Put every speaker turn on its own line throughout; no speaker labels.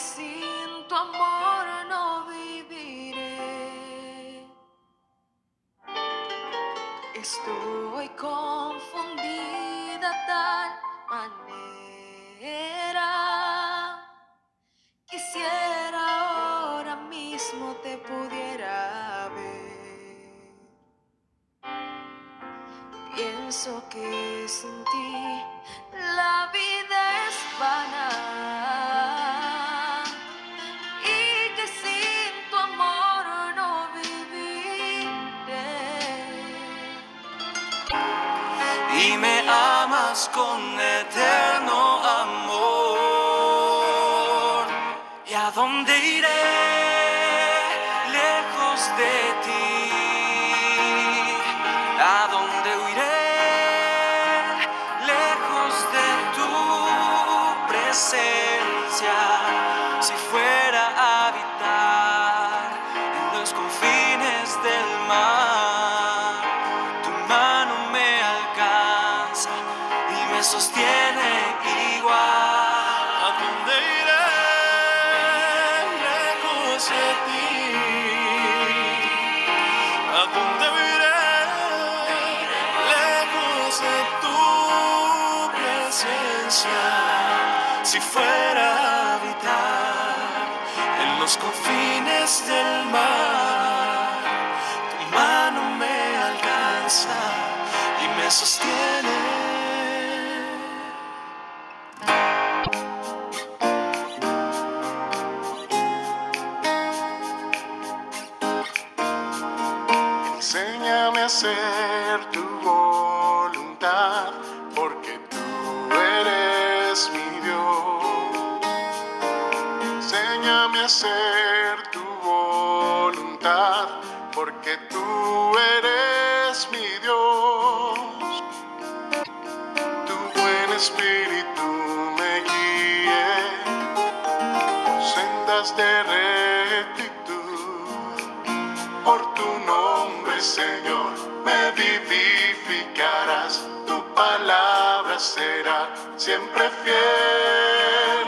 sin tu amor no viviré. Estoy confundida
amas con eterno amor. ¿Y a dónde iré de ti? ¿A dónde iré lejos de tu presencia? Si fuera a habitar en los confines del mar, tu mano me alcanza y me sostiene.
Enséñame a hacer tu voluntad, porque tú eres mi Dios. Tu buen espíritu me guíe sendas de rectitud. Por tu nombre, Señor, me vivificarás. Tu palabra será siempre fiel.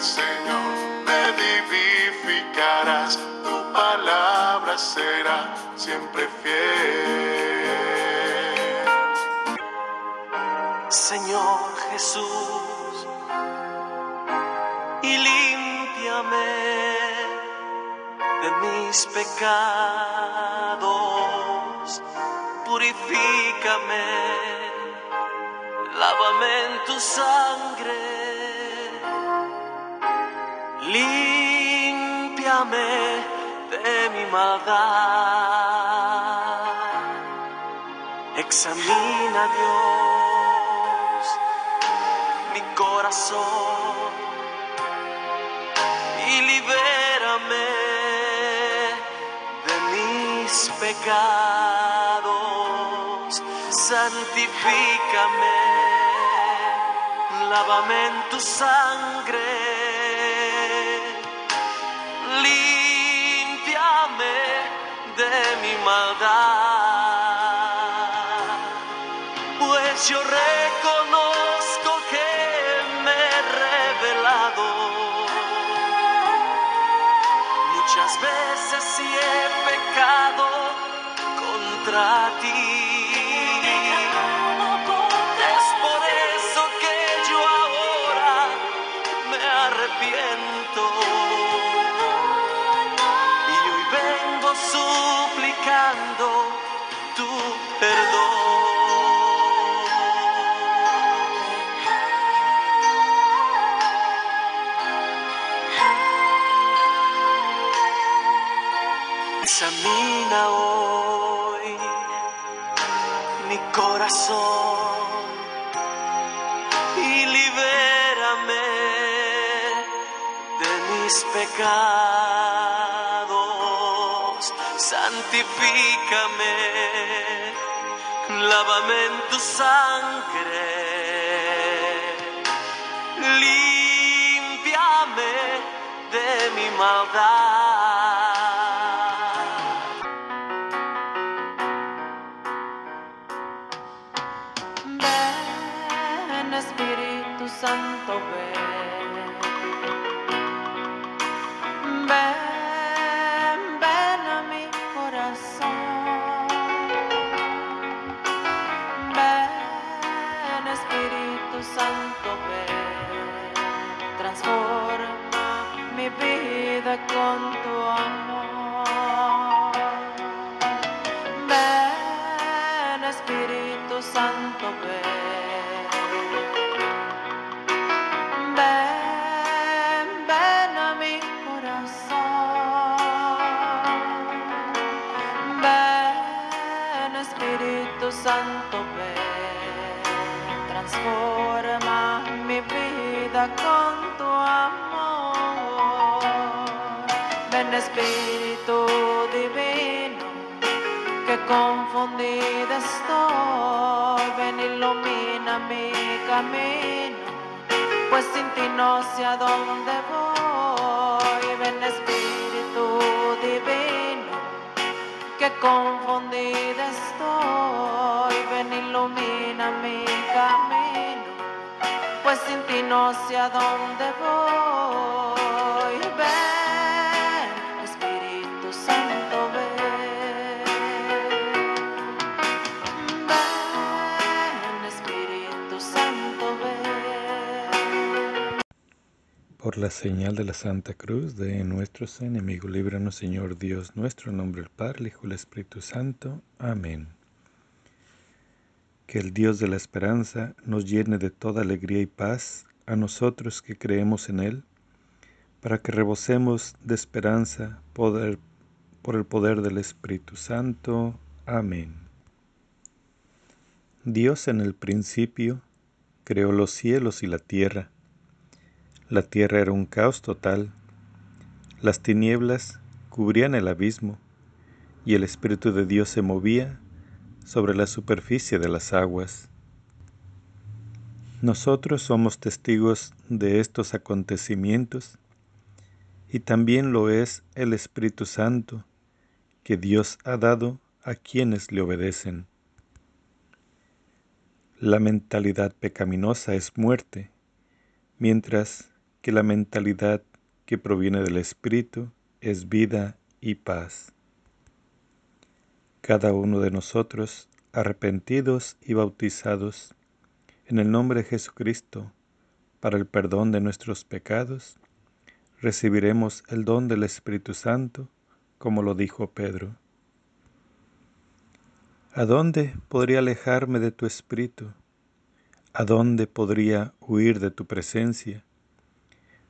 Señor, me vivificarás. Tu palabra será siempre fiel.
Señor Jesús, y límpiame de mis pecados, purifícame, lávame en tu sangre, límpiame de mi maldad. Examina Dios mi corazón y libérame de mis pecados. Santifícame, lávame en tu sangre,
I'll die. Examina hoy mi corazón y libérame de mis pecados. Santifícame, lávame en tu sangre. Límpiame de mi maldad.
Espíritu Santo, ven. Ven Espíritu Divino que confundida estoy. Ven, ilumina mi camino, pues sin ti no sé a dónde voy. Ven, Espíritu Divino, que confundida estoy. Ven, ilumina mi camino, pues sin ti no sé a dónde voy. Ven, Espíritu Santo, ven. Ven, Espíritu Santo, ven.
Por la señal de la Santa Cruz de nuestros enemigos, líbranos Señor Dios nuestro, en nombre del Padre, el Hijo y el Espíritu Santo. Amén. Que el Dios de la esperanza nos llene de toda alegría y paz a nosotros que creemos en Él, para que rebosemos de esperanza poder, por el poder del Espíritu Santo. Amén. Dios en el principio creó los cielos y la tierra. La tierra era un caos total. Las tinieblas cubrían el abismo y el Espíritu de Dios se movía sobre la superficie de las aguas. Nosotros somos testigos de estos acontecimientos y también lo es el Espíritu Santo que Dios ha dado a quienes le obedecen. La mentalidad pecaminosa es muerte, mientras que la mentalidad que proviene del Espíritu es vida y paz. Cada uno de nosotros, arrepentidos y bautizados en el nombre de Jesucristo, para el perdón de nuestros pecados, recibiremos el don del Espíritu Santo, como lo dijo Pedro. ¿A dónde podría alejarme de tu Espíritu? ¿A dónde podría huir de tu presencia?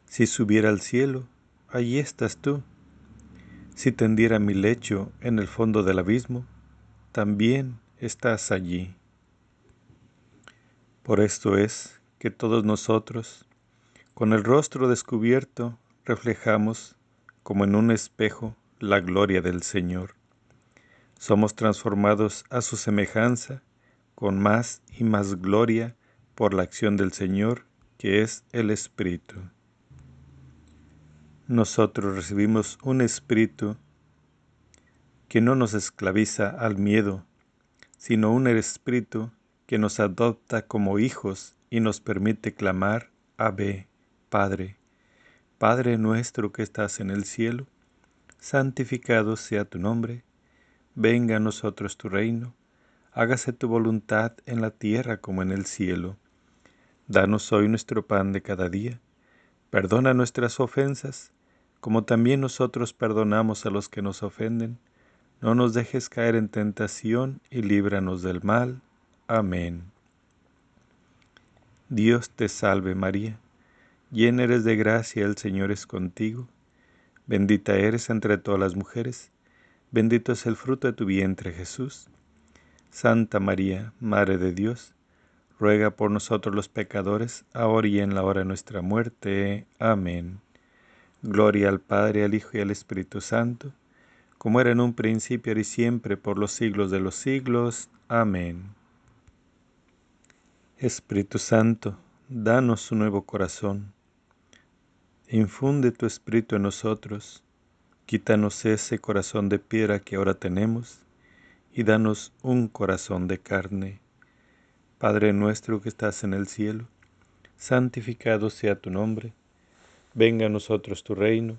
Si subiera al cielo, allí estás tú. Si tendiera mi lecho en el fondo del abismo, también estás allí. Por esto es que todos nosotros, con el rostro descubierto, reflejamos como en un espejo la gloria del Señor. Somos transformados a su semejanza con más y más gloria por la acción del Señor, que es el Espíritu. Nosotros recibimos un Espíritu que no nos esclaviza al miedo, sino un Espíritu que nos adopta como hijos y nos permite clamar, Ave, Padre. Padre nuestro que estás en el cielo, santificado sea tu nombre, venga a nosotros tu reino, hágase tu voluntad en la tierra como en el cielo. Danos hoy nuestro pan de cada día, perdona nuestras ofensas, como también nosotros perdonamos a los que nos ofenden. No nos dejes caer en tentación y líbranos del mal. Amén. Dios te salve María, llena eres de gracia, el Señor es contigo. Bendita eres entre todas las mujeres, bendito es el fruto de tu vientre Jesús. Santa María, Madre de Dios, ruega por nosotros los pecadores, ahora y en la hora de nuestra muerte. Amén. Gloria al Padre, al Hijo y al Espíritu Santo, como era en un principio, y siempre, por los siglos de los siglos. Amén. Espíritu Santo, danos un nuevo corazón Infunde tu espíritu en nosotros, quítanos ese corazón de piedra que ahora tenemos y danos un corazón de carne. Padre nuestro que estás en el cielo, santificado sea tu nombre, venga a nosotros tu reino,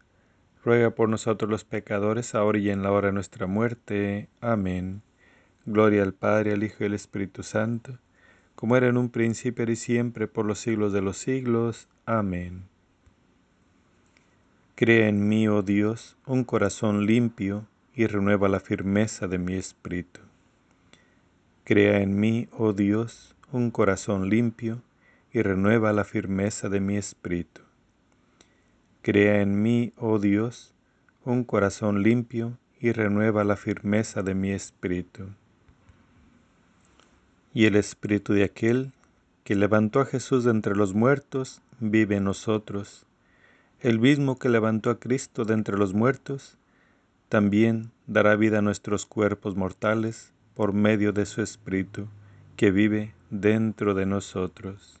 ruega por nosotros los pecadores, ahora y en la hora de nuestra muerte. Amén. Gloria al Padre, al Hijo y al Espíritu Santo, como era en un principio y siempre, por los siglos de los siglos. Amén. Crea en mí, oh Dios, un corazón limpio y renueva la firmeza de mi espíritu. Crea en mí, oh Dios, un corazón limpio y renueva la firmeza de mi espíritu. Crea en mí, oh Dios, un corazón limpio y renueva la firmeza de mi espíritu. Y el espíritu de aquel que levantó a Jesús de entre los muertos vive en nosotros el mismo que levantó a Cristo de entre los muertos, también dará vida a nuestros cuerpos mortales por medio de su Espíritu, que vive dentro de nosotros.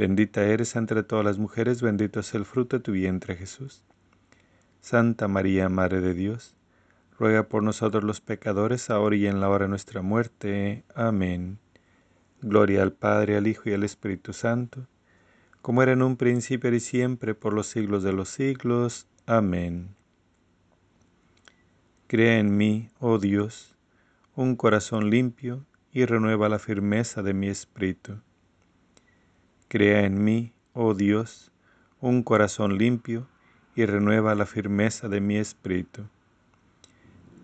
Bendita eres entre todas las mujeres, bendito es el fruto de tu vientre Jesús. Santa María, Madre de Dios, ruega por nosotros los pecadores, ahora y en la hora de nuestra muerte. Amén. Gloria al Padre, al Hijo y al Espíritu Santo, como era en un principio y siempre, por los siglos de los siglos. Amén. Crea en mí, oh Dios, un corazón limpio y renueva la firmeza de mi espíritu. Crea en mí, oh Dios, un corazón limpio y renueva la firmeza de mi espíritu.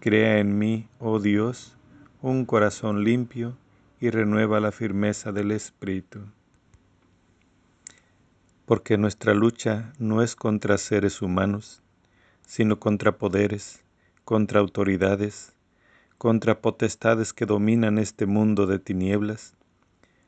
Crea en mí, oh Dios, un corazón limpio y renueva la firmeza del espíritu. Porque nuestra lucha no es contra seres humanos, sino contra poderes contra autoridades, contra potestades que dominan este mundo de tinieblas,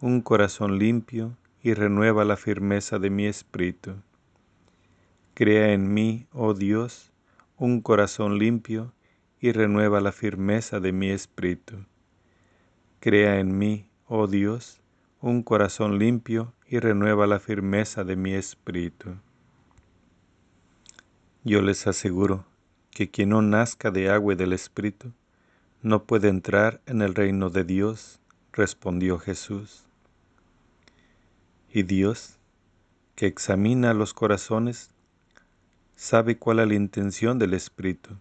un corazón limpio y renueva la firmeza de mi espíritu. Crea en mí, oh Dios, un corazón limpio y renueva la firmeza de mi espíritu. Crea en mí, oh Dios, un corazón limpio y renueva la firmeza de mi espíritu. Yo les aseguro que quien no nazca de agua y del Espíritu no puede entrar en el reino de Dios, respondió Jesús. Y Dios, que examina los corazones, sabe cuál es la intención del Espíritu,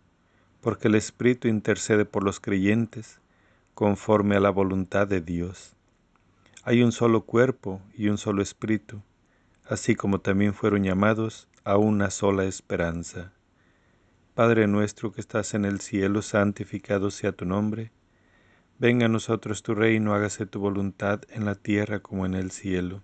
porque el Espíritu intercede por los creyentes conforme a la voluntad de Dios. Hay un solo cuerpo y un solo Espíritu, así como también fueron llamados a una sola esperanza. Padre nuestro que estás en el cielo, santificado sea tu nombre. Venga a nosotros tu reino, hágase tu voluntad en la tierra como en el cielo.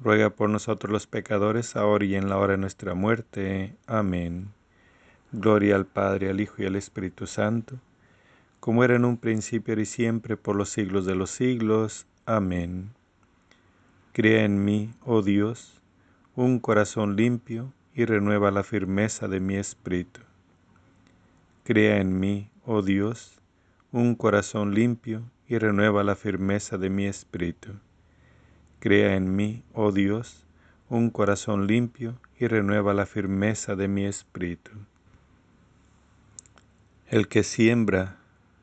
ruega por nosotros los pecadores, ahora y en la hora de nuestra muerte. Amén. Gloria al Padre, al Hijo y al Espíritu Santo, como era en un principio y siempre, por los siglos de los siglos. Amén. Crea en mí, oh Dios, un corazón limpio y renueva la firmeza de mi espíritu. Crea en mí, oh Dios, un corazón limpio y renueva la firmeza de mi espíritu Crea en mí, oh Dios, un corazón limpio y renueva la firmeza de mi espíritu. El que siembra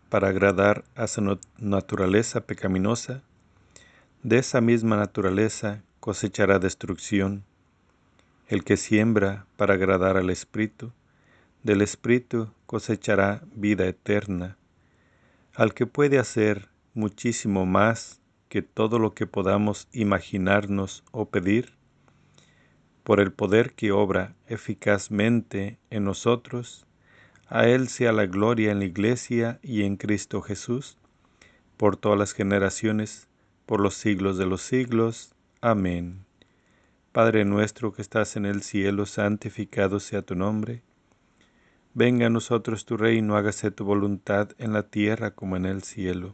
para agradar a su naturaleza pecaminosa, de esa misma naturaleza cosechará destrucción. El que siembra para agradar al Espíritu, del Espíritu cosechará vida eterna. Al que puede hacer muchísimo más que todo lo que podamos imaginarnos o pedir, por el poder que obra eficazmente en nosotros, a Él sea la gloria en la Iglesia y en Cristo Jesús, por todas las generaciones, por los siglos de los siglos. Amén. Padre nuestro que estás en el cielo, santificado sea tu nombre. Venga a nosotros tu reino, hágase tu voluntad en la tierra como en el cielo.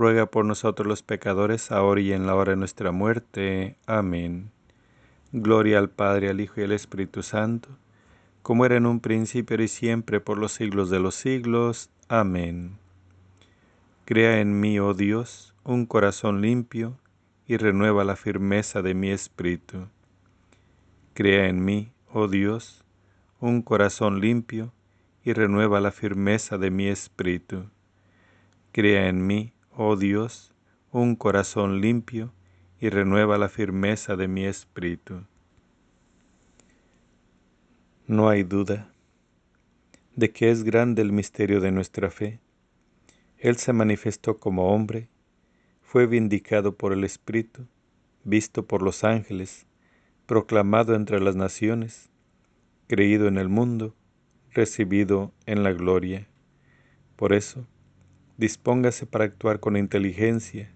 ruega por nosotros los pecadores, ahora y en la hora de nuestra muerte. Amén. Gloria al Padre, al Hijo y al Espíritu Santo, como era en un principio y siempre, por los siglos de los siglos. Amén. Crea en mí, oh Dios, un corazón limpio, y renueva la firmeza de mi espíritu. Crea en mí, oh Dios, un corazón limpio, y renueva la firmeza de mi espíritu. Crea en mí, oh Dios, un corazón limpio y renueva la firmeza de mi espíritu. No hay duda de que es grande el misterio de nuestra fe. Él se manifestó como hombre, fue vindicado por el Espíritu, visto por los ángeles, proclamado entre las naciones, creído en el mundo, recibido en la gloria. Por eso, Dispóngase para actuar con inteligencia,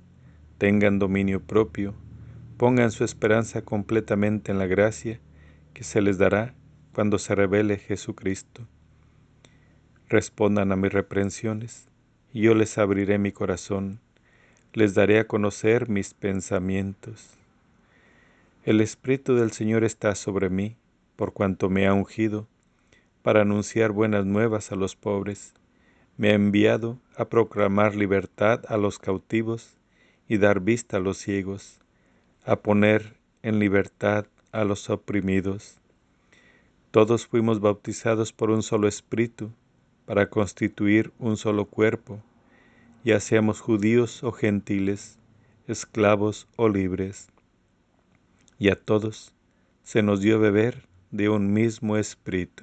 tengan dominio propio, pongan su esperanza completamente en la gracia que se les dará cuando se revele Jesucristo. Respondan a mis reprensiones, y yo les abriré mi corazón, les daré a conocer mis pensamientos. El Espíritu del Señor está sobre mí, por cuanto me ha ungido, para anunciar buenas nuevas a los pobres me ha enviado a proclamar libertad a los cautivos y dar vista a los ciegos, a poner en libertad a los oprimidos, Todos fuimos bautizados por un solo espíritu para constituir un solo cuerpo, ya seamos judíos o gentiles, esclavos o libres. Y a todos se nos dio beber de un mismo espíritu.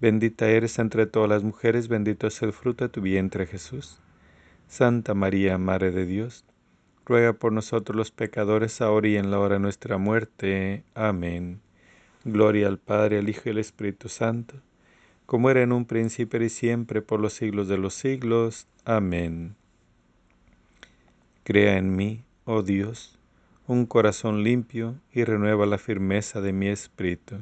Bendita eres entre todas las mujeres, bendito es el fruto de tu vientre Jesús. Santa María, Madre de Dios, ruega por nosotros los pecadores, ahora y en la hora de nuestra muerte. Amén. Gloria al Padre, al Hijo y al Espíritu Santo como era en un príncipe y siempre por los siglos de los siglos. Amén. Crea en mí, oh Dios, un corazón limpio y renueva la firmeza de mi espíritu.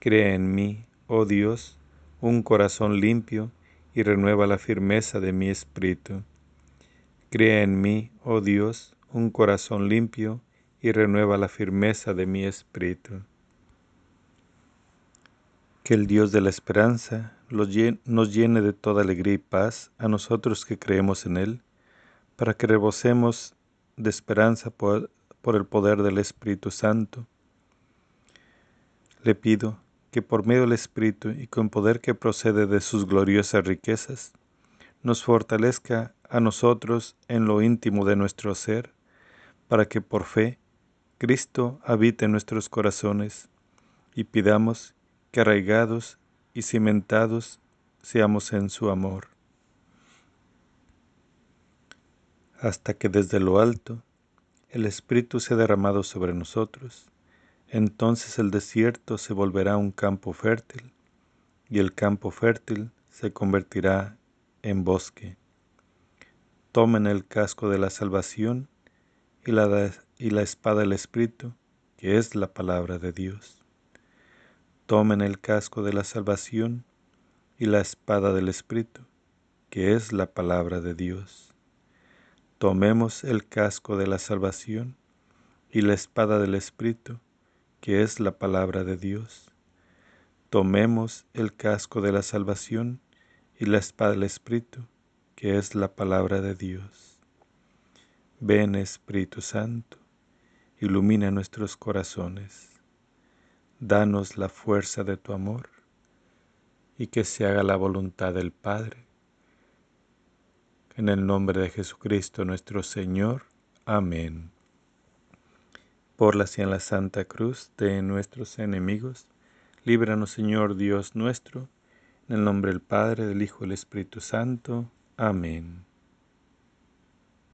Crea en mí, oh Dios, un corazón limpio y renueva la firmeza de mi espíritu. Crea en mí, oh Dios, un corazón limpio y renueva la firmeza de mi espíritu. Que el Dios de la esperanza nos llene de toda alegría y paz a nosotros que creemos en Él, para que rebosemos de esperanza por, el poder del Espíritu Santo. Le pido que por medio del Espíritu y con poder que procede de sus gloriosas riquezas, nos fortalezca a nosotros en lo íntimo de nuestro ser, para que por fe Cristo habite en nuestros corazones y pidamos que arraigados y cimentados seamos en su amor, hasta que desde lo alto el Espíritu sea derramado sobre nosotros, entonces el desierto se volverá un campo fértil y el campo fértil se convertirá en bosque. Tomen el casco de la salvación y la, y la espada del Espíritu, que es la palabra de Dios. Tomen el casco de la salvación y la espada del Espíritu, que es la palabra de Dios. Tomemos el casco de la salvación y la espada del Espíritu, que es la palabra de Dios. Tomemos el casco de la salvación y la espada del Espíritu, que es la palabra de Dios. Ven Espíritu Santo, ilumina nuestros corazones danos la fuerza de tu amor y que se haga la voluntad del Padre. En el nombre de Jesucristo nuestro Señor. Amén. Por la en la Santa Cruz de nuestros enemigos, líbranos Señor Dios nuestro, en el nombre del Padre, del Hijo y del Espíritu Santo. Amén.